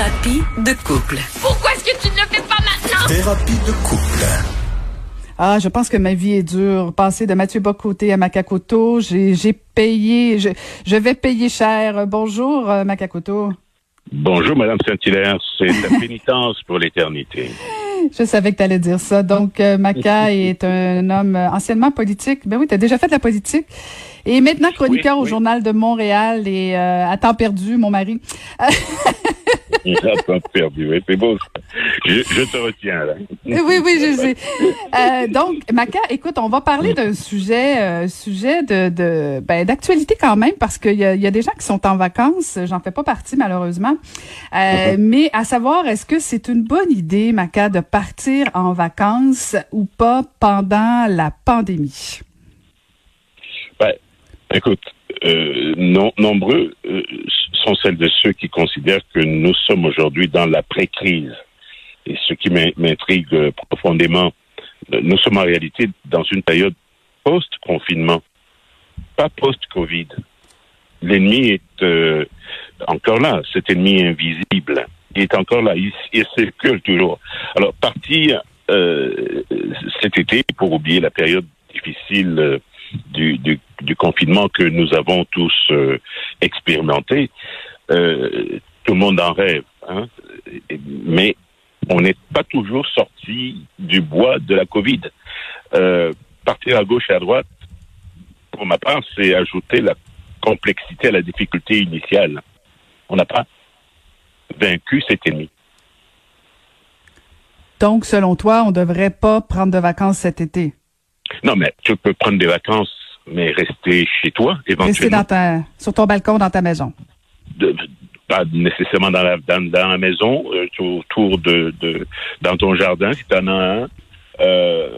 Thérapie de couple. Pourquoi est-ce que tu ne le fais pas maintenant? Thérapie de couple. Ah, je pense que ma vie est dure. Passer de Mathieu Bocoté à Macacoto, j'ai j'ai payé, je, je vais payer cher. Bonjour, euh, Macacoto. Bonjour, Madame Saint-Hilaire. C'est la pénitence pour l'éternité. Je savais que tu allais dire ça. Donc, euh, Maca est un homme anciennement politique. Ben oui, tu as déjà fait de la politique. Et maintenant chroniqueur Oui, au. Journal de Montréal et euh, à temps perdu, mon mari. J'ai pas perdu. Oui, c'est beau. Je, je te retiens, là. oui, oui, je sais. Euh, donc, Maca, écoute, on va parler d'un sujet, euh, sujet de, de ben, d'actualité quand même, parce qu'il y a, y a des gens qui sont en vacances. J'en fais pas partie malheureusement. Euh, Mais à savoir, est-ce que c'est une bonne idée, Maca, de partir en vacances ou pas pendant la pandémie? Écoute, euh, non- nombreux euh, sont celles de ceux qui considèrent que nous sommes aujourd'hui dans l'après-crise. Et ce qui m'in- m'intrigue euh, profondément, euh, nous sommes en réalité dans une période post-confinement, pas post-Covid. L'ennemi est euh, encore là, cet ennemi invisible. Il est encore là, il, il circule toujours. Alors, partir euh, cet été pour oublier la période difficile euh, du, confinement que nous avons tous euh, expérimenté, euh, tout le monde en rêve. Hein? Mais on n'est pas toujours sorti du bois de la COVID. Euh, partir à gauche et à droite, pour ma part, c'est ajouter la complexité à la difficulté initiale. On n'a pas vaincu cet ennemi. Donc, selon toi, on devrait pas prendre de vacances cet été? Non, mais tu peux prendre des vacances, mais rester chez toi, Rester éventuellement. dans ta, sur ton balcon, dans ta maison. de- pas nécessairement dans la, dans, dans la maison, euh, autour de, de dans ton jardin si tu en as un, euh,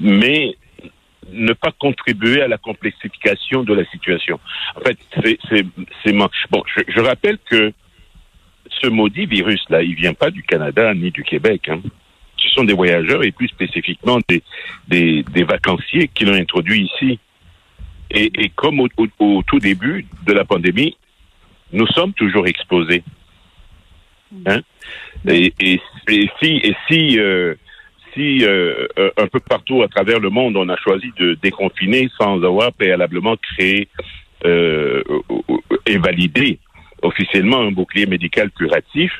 mais ne pas contribuer à la complexification de la situation. En fait, c'est bon. Je, je rappelle que ce maudit virus là, il vient pas du Canada ni du Québec. Hein. Ce sont des voyageurs et plus spécifiquement des des, des vacanciers qui l'ont introduit ici. Et, et comme au, au- au tout début de la pandémie, nous sommes toujours exposés. Hein? Et, et, et si, et si, euh, si euh, euh, un peu partout à travers le monde, on a choisi de déconfiner sans avoir préalablement créé euh, et validé officiellement un bouclier médical curatif,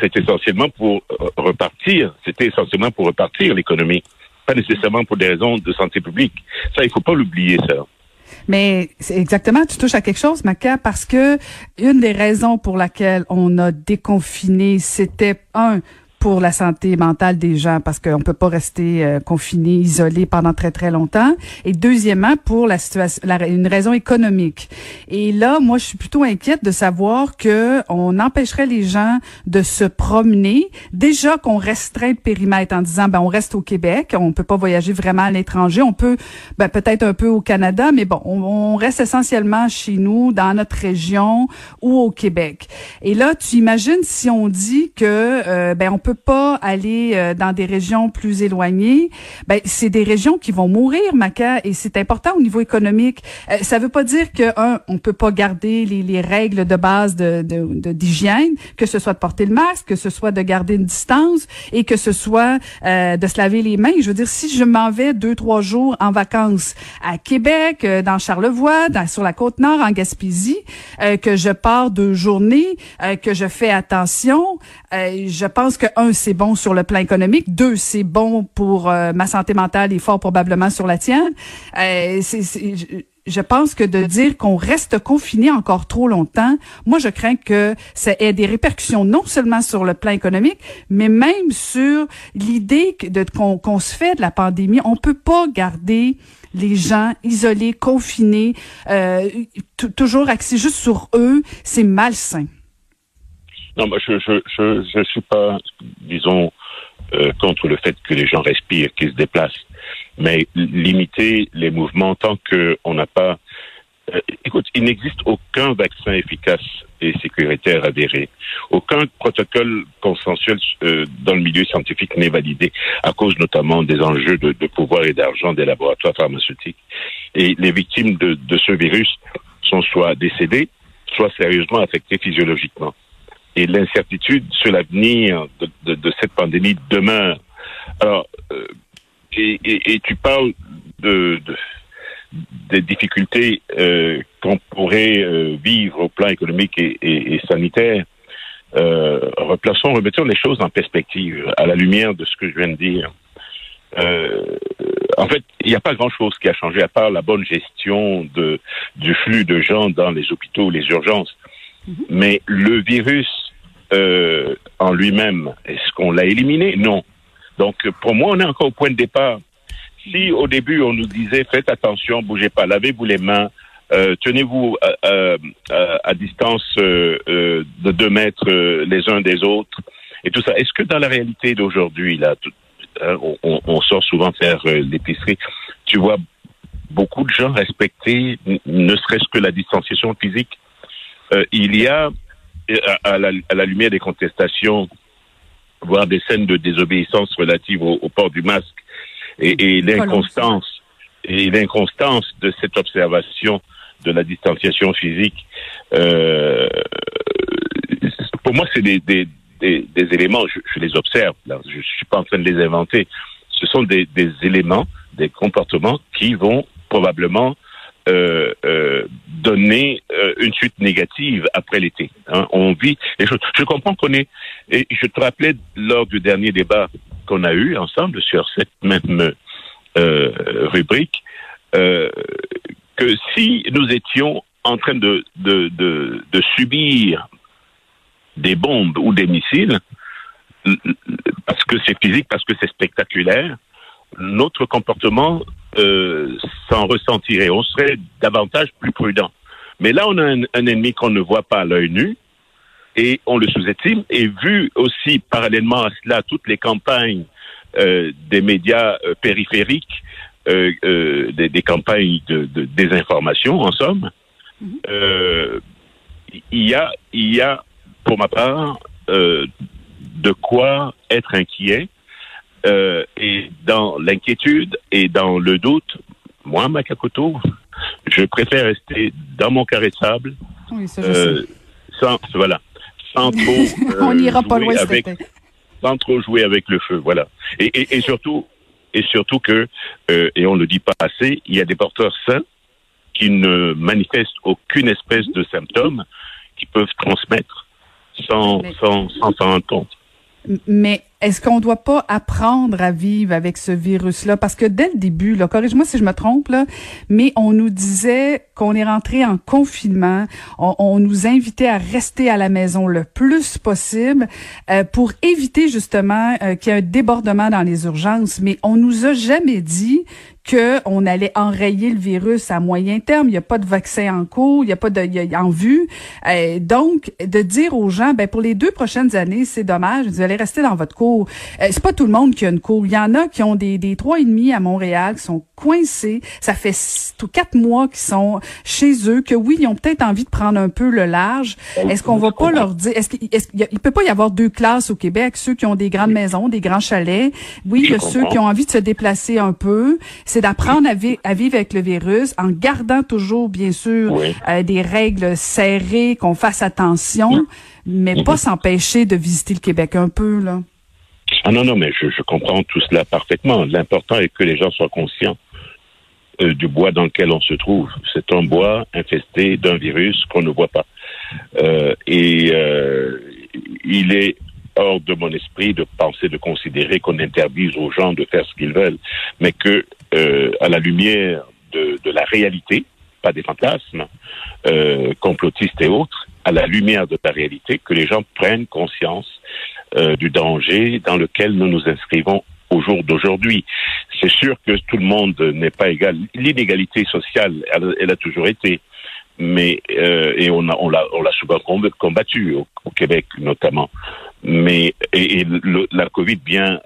c'est essentiellement pour euh, repartir, c'était essentiellement pour repartir l'économie, pas nécessairement pour des raisons de santé publique. Ça, il faut pas l'oublier, ça. Mais c'est exactement, tu touches à quelque chose, Maca, parce que une des raisons pour laquelle on a déconfiné, c'était un pour la santé mentale des gens parce qu'on peut pas rester euh, confiné, isolé pendant très très longtemps et deuxièmement pour la situation la, une raison économique. Et là, moi je suis plutôt inquiète de savoir que on empêcherait les gens de se promener, déjà qu'on restreint le périmètre en disant ben on reste au Québec, on peut pas voyager vraiment à l'étranger, on peut ben, peut-être un peu au Canada, mais bon, on, on reste essentiellement chez nous, dans notre région ou au Québec. Et là, tu imagines si on dit que euh, ben on peut pas aller euh, dans des régions plus éloignées, ben c'est des régions qui vont mourir, Maca, et c'est important au niveau économique. Euh, ça veut pas dire que un, on peut pas garder les, les règles de base de de- de- d'hygiène, que ce soit de porter le masque, que ce soit de garder une distance et que ce soit euh, de se laver les mains. Je veux dire, si je m'en vais deux trois jours en vacances à Québec, euh, dans Charlevoix, dans, sur la côte nord, en Gaspésie, euh, que je pars deux journées, euh, que je fais attention, Euh, je pense que un, c'est bon sur le plan économique. Deux, c'est bon pour euh, ma santé mentale et fort probablement sur la tienne. Euh, je pense que de dire qu'on reste confiné encore trop longtemps, moi je crains que ça ait des répercussions non seulement sur le plan économique, mais même sur l'idée qu'on se fait de la pandémie. On peut pas garder les gens isolés, confinés, euh, toujours axés juste sur eux. C'est malsain. Non, moi, je je, je, je suis pas, disons, euh, contre le fait que les gens respirent, qu'ils se déplacent mais limiter les mouvements tant qu'on n'a pas. Euh, écoute, il n'existe aucun vaccin efficace et sécuritaire avéré. Aucun protocole consensuel euh, dans le milieu scientifique n'est validé à cause notamment des enjeux de, de pouvoir et d'argent des laboratoires pharmaceutiques. Et les victimes de, de ce virus sont soit décédées, soit sérieusement affectées physiologiquement. Et l'incertitude sur l'avenir de, de, de, cette pandémie demeure. Alors, euh, et, et, et, tu parles de, de des difficultés euh, qu'on pourrait euh, vivre au plan économique et, sanitaire. Replaçons, remettons les choses en perspective à la lumière de ce que je viens de dire. En fait, il n'y a pas grand-chose qui a changé à part la bonne gestion de, du flux de gens dans les hôpitaux, les urgences. Mm -hmm. Mais le virus euh, en lui-même, est-ce qu'on l'a éliminé? Non. Donc, pour moi, on est encore au point de départ. Si au début, on nous disait, faites attention, bougez pas, lavez-vous les mains, euh, tenez-vous à, à, à, distance euh, euh, de deux mètres euh, les uns des autres, et tout ça, est-ce que dans la réalité d'aujourd'hui, là, tout, hein, on, on, sort souvent faire euh, l'épicerie, tu vois beaucoup de gens respecter, ne serait-ce que la distanciation physique? Euh, il y a, à la, à la lumière des contestations voire des scènes de désobéissance relatives au, au port du masque et, et l'inconstance et l'inconstance de cette observation de la distanciation physique. Euh, pour moi, c'est des, des, des, des, éléments, je, je les observe, là, je suis pas en train de les inventer. Ce sont des, des éléments, des comportements qui vont probablement euh, euh, donner euh, une suite négative après l'été. Hein. On vit les choses. Je comprends qu'on est. Je te rappelais lors du dernier débat qu'on a eu ensemble sur cette même rubrique que si nous étions en train de subir des bombes ou des missiles, parce que c'est physique, parce que c'est spectaculaire, notre comportement euh, s'en ressentirait. On serait davantage plus prudent. Mais là, on a un, un ennemi qu'on ne voit pas à l'œil nu et on le sous-estime. Et vu aussi parallèlement à cela toutes les campagnes euh, des médias euh, périphériques, euh, euh, des, des, campagnes de, de, désinformation, en somme, mm -hmm. il y a, il y a, pour ma part, de quoi être inquiet euh, et dans l'inquiétude et dans le doute, moi, Makakoto, je préfère rester dans mon carré de sable, oui, ça, euh, sans, voilà, sans trop, euh, on n'ira pas loin avec, sans trop jouer avec le feu, voilà. Et, et, et surtout, et surtout que, euh, et on ne le dit pas assez, il y a des porteurs sains qui ne manifestent aucune espèce de symptômes qui peuvent transmettre sans s'en sans, sans rendre compte. Mais est-ce qu'on doit pas apprendre à vivre avec ce virus-là? Parce que dès le début, là, corrige-moi si je me trompe, là, mais on nous disait qu'on est rentré en confinement, on, on, nous invitait à rester à la maison le plus possible euh, pour éviter justement euh, qu'il y ait un débordement dans les urgences. Mais on nous a jamais dit qu'on allait enrayer le virus à moyen terme. Il n'y a pas de vaccin en cours, il n'y a pas de y a, en vue. Euh, donc, de dire aux gens, ben pour les deux prochaines années, c'est dommage, vous allez rester dans votre cour. Euh, c'est pas tout le monde qui a une cour. Il y en a qui ont des, des trois et demi à Montréal, qui sont coincés. Ça fait tout quatre mois qu'ils sont chez eux, que oui, ils ont peut-être envie de prendre un peu le large. Est-ce qu'on va pas leur dire, est-ce qu'il est peut pas y avoir deux classes au Québec, ceux qui ont des grandes maisons, des grands chalets. Oui, il y a ceux qui ont envie de se déplacer un peu. C'est d'apprendre à, vi à, vivre avec le virus en gardant toujours, bien sûr, oui. euh, des règles serrées, qu'on fasse attention, mais pas s'empêcher de visiter le Québec un peu, là. Ah non, non, mais je, je comprends tout cela parfaitement. L'important est que les gens soient conscients euh, du bois dans lequel on se trouve. C'est un bois infesté d'un virus qu'on ne voit pas. Euh, et euh, il est hors de mon esprit de penser, de considérer qu'on interdise aux gens de faire ce qu'ils veulent, mais que euh, à la lumière de, de, la réalité, pas des fantasmes euh, complotistes et autres, à la lumière de la réalité, que les gens prennent conscience euh, du danger dans lequel nous nous inscrivons au jour d'aujourd'hui. C'est sûr que tout le monde n'est pas égal. L'inégalité sociale, elle, elle, a toujours été, mais euh, et on a on l'a on l'a souvent combattu au, au, Québec notamment. Mais et, et le, la Covid vient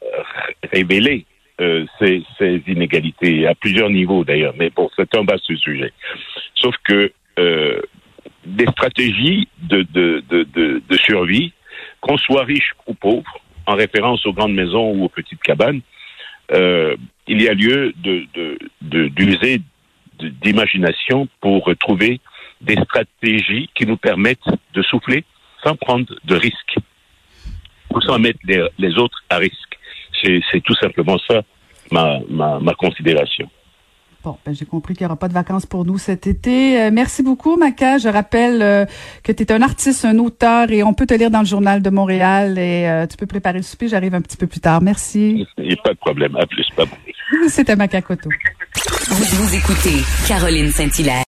révéler euh, ces, ces, inégalités à plusieurs niveaux d'ailleurs. Mais bon, c'est un vaste sujet. Sauf que euh, des stratégies de, de, de, de, de survie, qu'on soit riche ou pauvre, en référence aux grandes maisons ou aux petites cabanes, euh, il y a lieu d'user de, d'imagination pour trouver des stratégies qui nous permettent de souffler sans prendre de risques ou sans mettre les, autres à risque. C'est tout simplement ça ma considération. Bon, ben, j'ai compris qu'il n'y aura pas de vacances pour nous cet été. Euh, merci beaucoup, Maca. Je rappelle euh, que tu es un artiste, un auteur et on peut te lire dans le journal de Montréal et euh, tu peux préparer le souper. J'arrive un petit peu plus tard. Merci. Il n'y a pas de problème. À plus. Pas bon. C'était Maca. Vous, vous écoutez Caroline Saint-Hilaire.